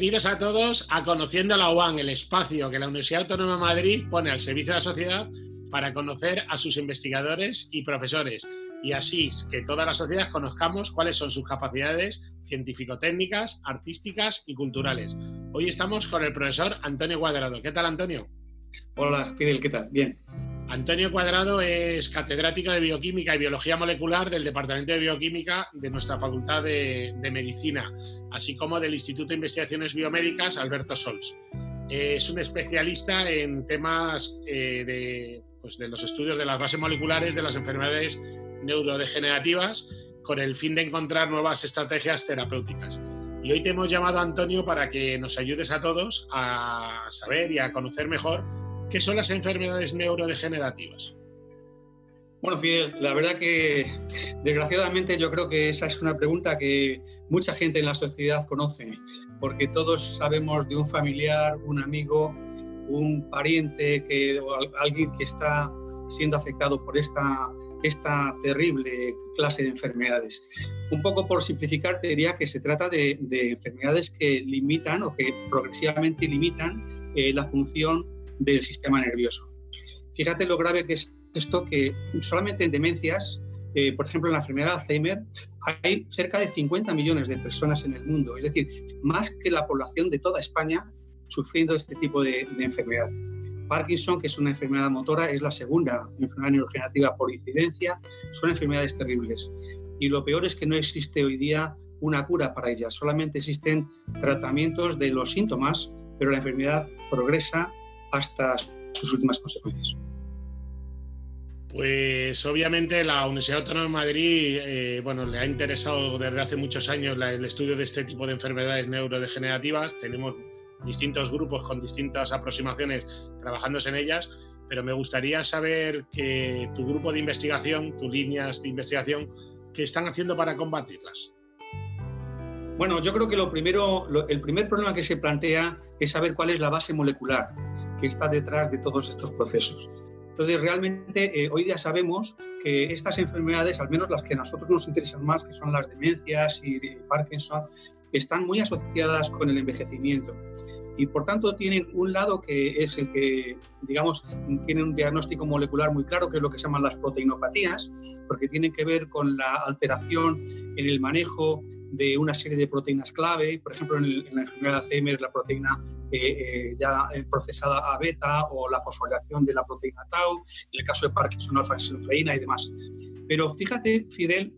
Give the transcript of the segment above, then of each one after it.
bienvenidos a todos a Conociendo la UAN, el espacio que la Universidad Autónoma de Madrid pone al servicio de la sociedad para conocer a sus investigadores y profesores y así que toda la sociedad conozcamos cuáles son sus capacidades científico-técnicas, artísticas y culturales. Hoy estamos con el profesor Antonio Cuadrado. ¿Qué tal, Antonio? Hola, Fidel, ¿qué tal? Bien. Antonio Cuadrado es catedrático de Bioquímica y Biología Molecular del Departamento de Bioquímica de nuestra Facultad de, Medicina, así como del Instituto de Investigaciones Biomédicas Alberto Sols. Es un especialista en temas eh, de, pues, de los estudios de las bases moleculares de las enfermedades neurodegenerativas con el fin de encontrar nuevas estrategias terapéuticas. Y hoy te hemos llamado, Antonio, para que nos ayudes a todos a saber y a conocer mejor ¿Qué son las enfermedades neurodegenerativas? Bueno, Fidel, la verdad que desgraciadamente yo creo que esa es una pregunta que mucha gente en la sociedad conoce, porque todos sabemos de un familiar, un amigo, un pariente, que, o alguien que está siendo afectado por esta, esta terrible clase de enfermedades. Un poco por simplificar, te diría que se trata de, enfermedades que limitan o que progresivamente limitan eh, la función del sistema nervioso. Fíjate lo grave que es esto, que solamente en demencias, eh, por ejemplo en la enfermedad de Alzheimer, hay cerca de 50 millones de personas en el mundo, es decir, más que la población de toda España sufriendo este tipo de, enfermedad. Parkinson, que es una enfermedad motora, es la segunda enfermedad neurodegenerativa por incidencia, son enfermedades terribles. Y lo peor es que no existe hoy día una cura para ellas, solamente existen tratamientos de los síntomas, pero la enfermedad progresa hasta sus últimas consecuencias. Pues obviamente la Universidad Autónoma de Madrid eh, bueno, le ha interesado desde hace muchos años el estudio de este tipo de enfermedades neurodegenerativas. Tenemos distintos grupos con distintas aproximaciones trabajándose en ellas, pero me gustaría saber que tu grupo de investigación, tus líneas de investigación, ¿qué están haciendo para combatirlas? Bueno, yo creo que lo primero, el primer problema que se plantea es saber cuál es la base molecular que está detrás de todos estos procesos. Entonces, realmente eh, hoy día sabemos que estas enfermedades, al menos las que a nosotros nos interesan más, que son las demencias y Parkinson, están muy asociadas con el envejecimiento. Y por tanto tienen un lado que es el que, digamos, tiene un diagnóstico molecular muy claro, que es lo que se llaman las proteinopatías, porque tienen que ver con la alteración en el manejo de una serie de proteínas clave, por ejemplo, en, la enfermedad de Alzheimer, la proteína eh, eh, ya procesada A beta o la fosforilación de la proteína tau, en el caso de Parkinson, alfa-desenfreína y demás. Pero fíjate, Fidel,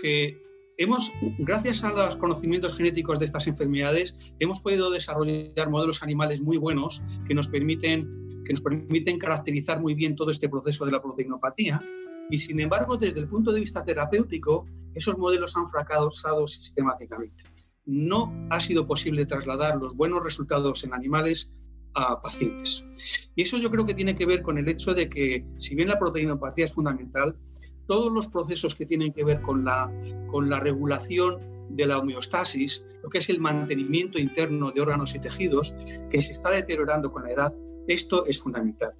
que hemos, gracias a los conocimientos genéticos de estas enfermedades, hemos podido desarrollar modelos animales muy buenos que nos permiten que nos permiten caracterizar muy bien todo este proceso de la proteinopatía. Y sin embargo, desde el punto de vista terapéutico, esos modelos han fracasado sistemáticamente. No ha sido posible trasladar los buenos resultados en animales a pacientes. Y eso yo creo que tiene que ver con el hecho de que, si bien la proteinopatía es fundamental, todos los procesos que tienen que ver con la, con la regulación de la homeostasis, lo que es el mantenimiento interno de órganos y tejidos, que se está deteriorando con la edad, esto es fundamental.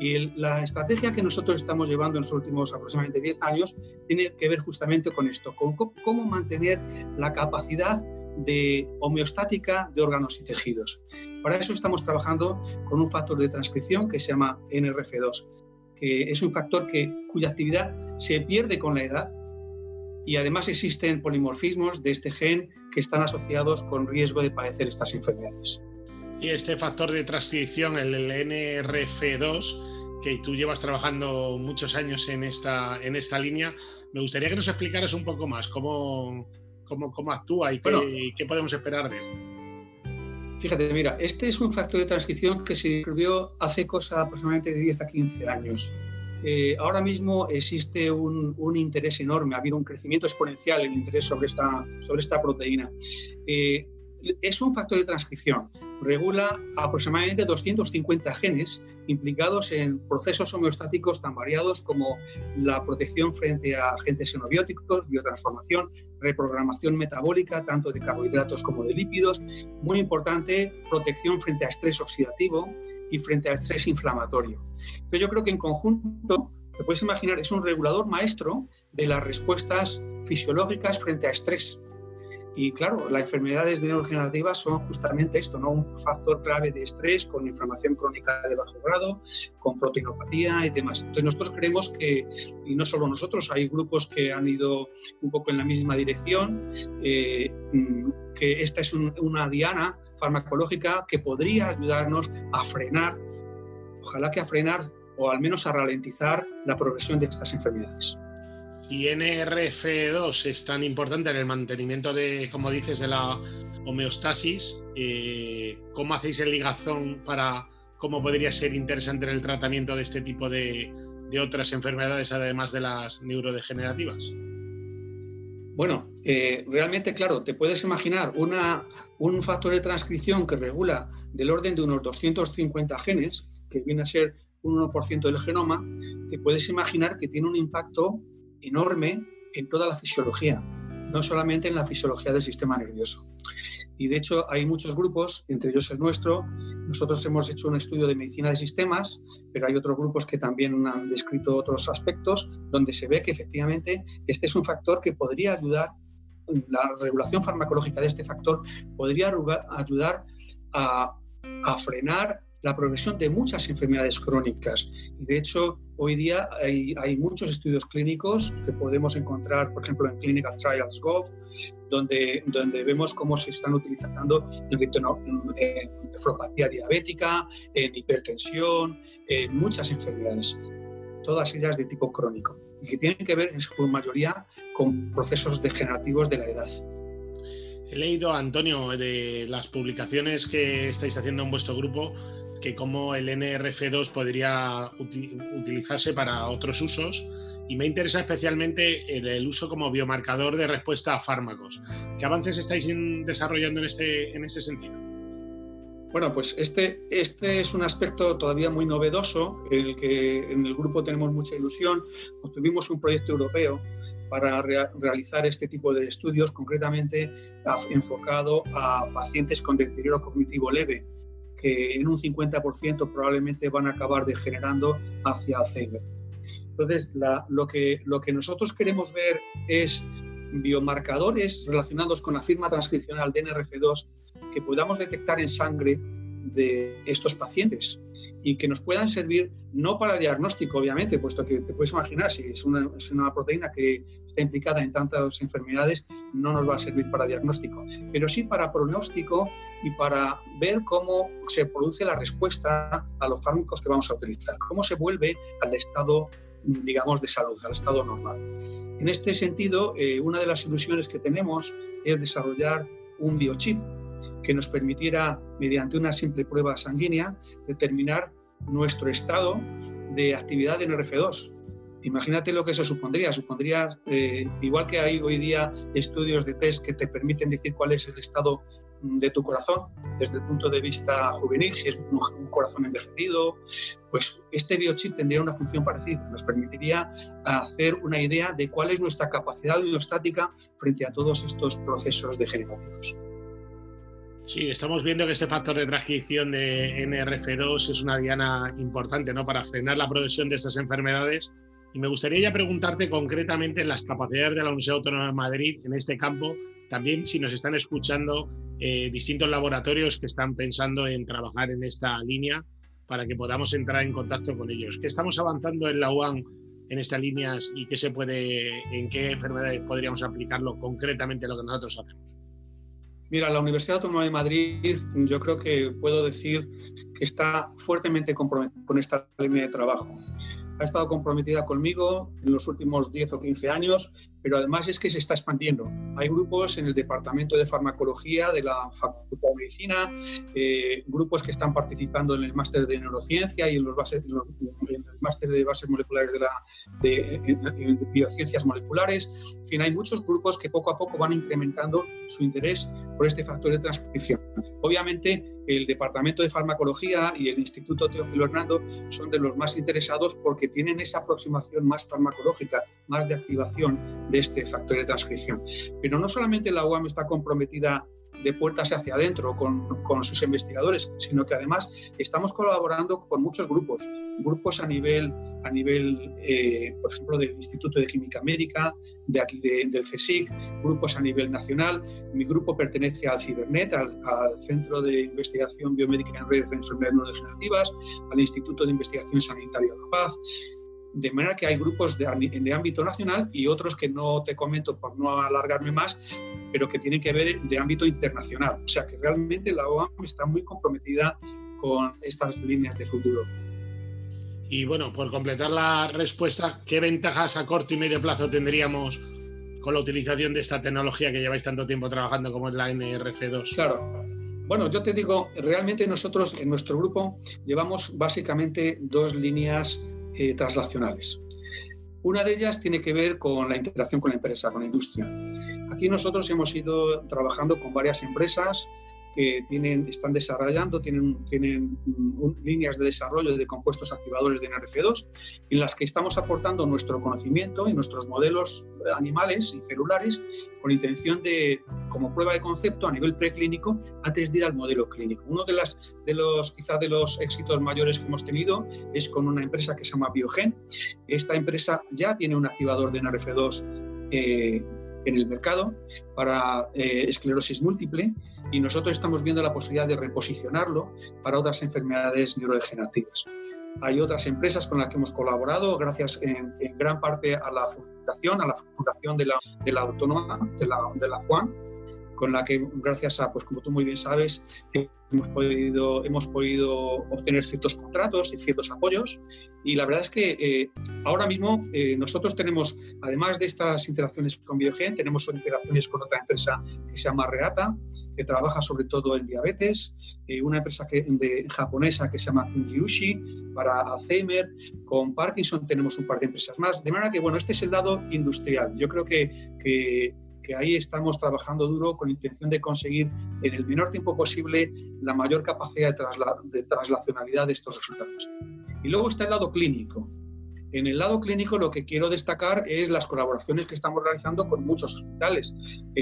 Y la estrategia que nosotros estamos llevando en los últimos aproximadamente 10 años tiene que ver justamente con esto, con cómo mantener la capacidad de homeostática de órganos y tejidos. Para eso estamos trabajando con un factor de transcripción que se llama NRF2, que es un factor que, cuya actividad se pierde con la edad y además existen polimorfismos de este gen que están asociados con riesgo de padecer estas enfermedades. Y este factor de transcripción, el NRF2, que tú llevas trabajando muchos años en esta, en esta línea, me gustaría que nos explicaras un poco más cómo, cómo, cómo actúa y qué, qué, podemos esperar de él. Fíjate, mira, este es un factor de transcripción que se descubrió hace cosa aproximadamente de 10 a 15 años. Eh, ahora mismo existe un, un, interés enorme, ha habido un crecimiento exponencial en el interés sobre esta, sobre esta proteína. Eh, es un factor de transcripción. Regula aproximadamente 250 genes implicados en procesos homeostáticos tan variados como la protección frente a agentes xenobióticos, biotransformación, reprogramación metabólica, tanto de carbohidratos como de lípidos. Muy importante, protección frente a estrés oxidativo y frente a estrés inflamatorio. Pero yo creo que en conjunto, te puedes imaginar, es un regulador maestro de las respuestas fisiológicas frente a estrés Y claro, las enfermedades neurodegenerativas son justamente esto, ¿no? Un factor clave de estrés con inflamación crónica de bajo grado, con proteinopatía y demás. Entonces nosotros creemos que, y no solo nosotros, hay grupos que han ido un poco en la misma dirección, eh, mm, que esta es una diana farmacológica que podría ayudarnos a frenar, ojalá que a frenar o al menos a ralentizar la progresión de estas enfermedades. Si NRF2 es tan importante en el mantenimiento de, como dices, de la homeostasis, eh, ¿cómo hacéis el ligazón para cómo podría ser interesante en el tratamiento de este tipo de, otras enfermedades, además de las neurodegenerativas? Bueno, eh, realmente, claro, te puedes imaginar una, un factor de transcripción que regula del orden de unos 250 genes, que viene a ser un 1% del genoma, te puedes imaginar que tiene un impacto enorme en toda la fisiología, no solamente en la fisiología del sistema nervioso. Y de hecho hay muchos grupos, entre ellos el nuestro. Nosotros hemos hecho un estudio de medicina de sistemas, pero hay otros grupos que también han descrito otros aspectos donde se ve que efectivamente este es un factor que podría ayudar, la regulación farmacológica de este factor podría ayudar a, a frenar la progresión de muchas enfermedades crónicas. Y de hecho, hoy día hay, muchos estudios clínicos que podemos encontrar, por ejemplo, en Clinical Trials Gov, donde, donde vemos cómo se están utilizando en, en nefropatía diabética, en hipertensión, en muchas enfermedades, todas ellas de tipo crónico, y que tienen que ver en su mayoría con procesos degenerativos de la edad. He leído, Antonio, de las publicaciones que estáis haciendo en vuestro grupo, que como el NRF2 podría utilizarse para otros usos y me interesa especialmente el, uso como biomarcador de respuesta a fármacos. ¿Qué avances estáis desarrollando en este, en este sentido? Bueno, pues este, este es un aspecto todavía muy novedoso, en el que en el grupo tenemos mucha ilusión. tuvimos un proyecto europeo para realizar este tipo de estudios, concretamente enfocado a pacientes con deterioro cognitivo leve, que en un 50% probablemente van a acabar degenerando hacia Alzheimer. Entonces, lo, que, lo que nosotros queremos ver es biomarcadores relacionados con la firma transcripcional de NRF2 que podamos detectar en sangre de estos pacientes y que nos puedan servir no para diagnóstico, obviamente, puesto que te puedes imaginar, si es una, es una, proteína que está implicada en tantas enfermedades, no nos va a servir para diagnóstico, pero sí para pronóstico y para ver cómo se produce la respuesta a los fármacos que vamos a utilizar, cómo se vuelve al estado, digamos, de salud, al estado normal. En este sentido, eh, una de las ilusiones que tenemos es desarrollar un biochip que nos permitiera, mediante una simple prueba sanguínea, determinar nuestro estado de actividad en RF2. Imagínate lo que eso supondría. Supondría, eh, igual que hay hoy día estudios de test que te permiten decir cuál es el estado de tu corazón desde el punto de vista juvenil, si es un, corazón envejecido, pues este biochip tendría una función parecida. Nos permitiría hacer una idea de cuál es nuestra capacidad biostática frente a todos estos procesos degenerativos. Sí, estamos viendo que este factor de transcripción de NRF2 es una diana importante ¿no? para frenar la progresión de estas enfermedades. Y me gustaría ya preguntarte concretamente en las capacidades de la Universidad Autónoma de Madrid en este campo, también si nos están escuchando eh, distintos laboratorios que están pensando en trabajar en esta línea para que podamos entrar en contacto con ellos. ¿Qué estamos avanzando en la UAM en estas líneas y qué se puede, en qué enfermedades podríamos aplicarlo concretamente lo que nosotros hacemos? Mira, la Universidad Autónoma de Madrid, yo creo que puedo decir que está fuertemente comprometida con esta línea de trabajo. Ha estado comprometida conmigo en los últimos 10 o 15 años pero además es que se está expandiendo. Hay grupos en el Departamento de Farmacología de la Facultad de Medicina, eh, grupos que están participando en el máster de neurociencia y en, los bases, el máster de bases moleculares de, la, de, biociencias moleculares. En fin, hay muchos grupos que poco a poco van incrementando su interés por este factor de transcripción. Obviamente, el Departamento de Farmacología y el Instituto Teófilo Hernando son de los más interesados porque tienen esa aproximación más farmacológica, más de activación de este factor de transcripción. Pero no solamente la UAM está comprometida de puertas hacia adentro con, con, sus investigadores, sino que además estamos colaborando con muchos grupos, grupos a nivel, a nivel eh, por ejemplo, del Instituto de Química Médica, de aquí del CSIC, grupos a nivel nacional. Mi grupo pertenece al Cibernet, al, Centro de Investigación Biomédica en Redes de Enfermedades No Degenerativas, al Instituto de Investigación Sanitaria de la Paz, de manera que hay grupos de, de, ámbito nacional y otros que no te comento por no alargarme más, pero que tienen que ver de ámbito internacional. O sea que realmente la OAM está muy comprometida con estas líneas de futuro. Y bueno, por completar la respuesta, ¿qué ventajas a corto y medio plazo tendríamos con la utilización de esta tecnología que lleváis tanto tiempo trabajando como es la NRF2? Claro. Bueno, yo te digo, realmente nosotros en nuestro grupo llevamos básicamente dos líneas eh, translacionales. Una de ellas tiene que ver con la interacción con la empresa, con la industria. Aquí nosotros hemos ido trabajando con varias empresas que tienen, están desarrollando, tienen, tienen líneas de desarrollo de compuestos activadores de NRF2, en las que estamos aportando nuestro conocimiento y nuestros modelos animales y celulares con intención de, como prueba de concepto a nivel preclínico, antes de ir al modelo clínico. Uno de, las, de los, quizás de los éxitos mayores que hemos tenido es con una empresa que se llama Biogen. Esta empresa ya tiene un activador de NRF2 eh, en el mercado para eh, esclerosis múltiple y nosotros estamos viendo la posibilidad de reposicionarlo para otras enfermedades neurodegenerativas. Hay otras empresas con las que hemos colaborado, gracias en, gran parte a la fundación, a la fundación de la, de la autónoma, de la, de la Juan, con la que gracias a, pues como tú muy bien sabes, hemos podido, hemos podido obtener ciertos contratos y ciertos apoyos. Y la verdad es que eh, ahora mismo eh, nosotros tenemos, además de estas interacciones con Biogen, tenemos interacciones con otra empresa que se llama Reata, que trabaja sobre todo en diabetes, eh, una empresa que, de, japonesa que se llama Kinjiushi para Alzheimer, con Parkinson tenemos un par de empresas más. De manera que, bueno, este es el lado industrial. Yo creo que, que que ahí estamos trabajando duro con intención de conseguir en el menor tiempo posible la mayor capacidad de, traslacionalidad de estos resultados. Y luego está el lado clínico. En el lado clínico lo que quiero destacar es las colaboraciones que estamos realizando con muchos hospitales.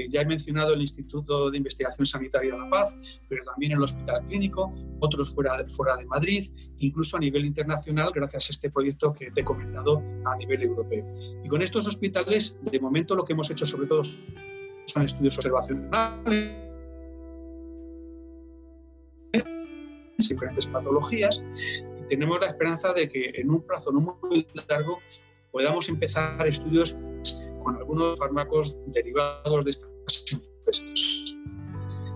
Ya he mencionado el Instituto de Investigación Sanitaria de La Paz, pero también el Hospital Clínico, otros fuera de, fuera de Madrid, incluso a nivel internacional gracias a este proyecto que te he comentado a nivel europeo. Y con estos hospitales, de momento lo que hemos hecho sobre todo son estudios observacionales diferentes patologías tenemos la esperanza de que en un plazo no muy largo podamos empezar estudios con algunos fármacos derivados de estas empresas.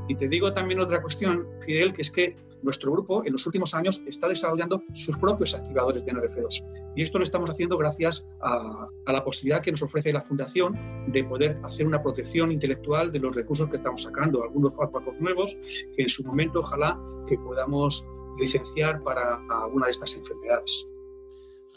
Y te digo también otra cuestión, Fidel, que es que nuestro grupo en los últimos años está desarrollando sus propios activadores de NRF2. Y esto lo estamos haciendo gracias a, a, la posibilidad que nos ofrece la Fundación de poder hacer una protección intelectual de los recursos que estamos sacando, algunos fármacos nuevos que en su momento ojalá que podamos licenciar para alguna de estas enfermedades.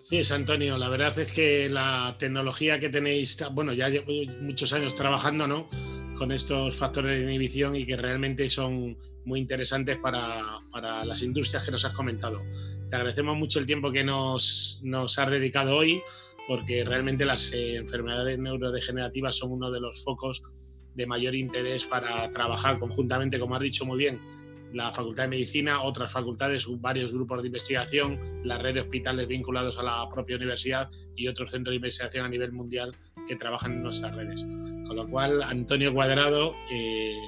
Así es, Antonio. La verdad es que la tecnología que tenéis, bueno, ya llevo muchos años trabajando, ¿no? Con estos factores de inhibición y que realmente son muy interesantes para, para las industrias que nos has comentado. Te agradecemos mucho el tiempo que nos, nos has dedicado hoy, porque realmente las eh, enfermedades neurodegenerativas son uno de los focos de mayor interés para trabajar conjuntamente, como has dicho muy bien, la Facultad de Medicina, otras facultades, varios grupos de investigación, la red de hospitales vinculados a la propia universidad y otros centros de investigación a nivel mundial que trabajan en nuestras redes. Con lo cual, Antonio Cuadrado,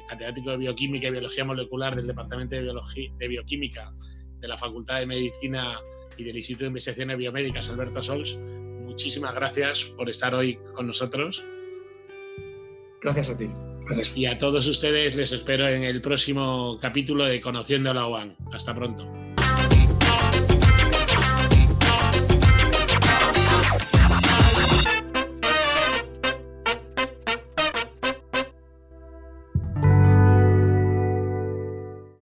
catedrático de Bioquímica y Biología Molecular del Departamento de, Biología, de Bioquímica de la Facultad de Medicina y del Instituto de Investigaciones Biomédicas Alberto Sols, muchísimas gracias por estar hoy con nosotros. Gracias a ti. Y a todos ustedes les espero en el próximo capítulo de Conociendo la UAN. Hasta pronto.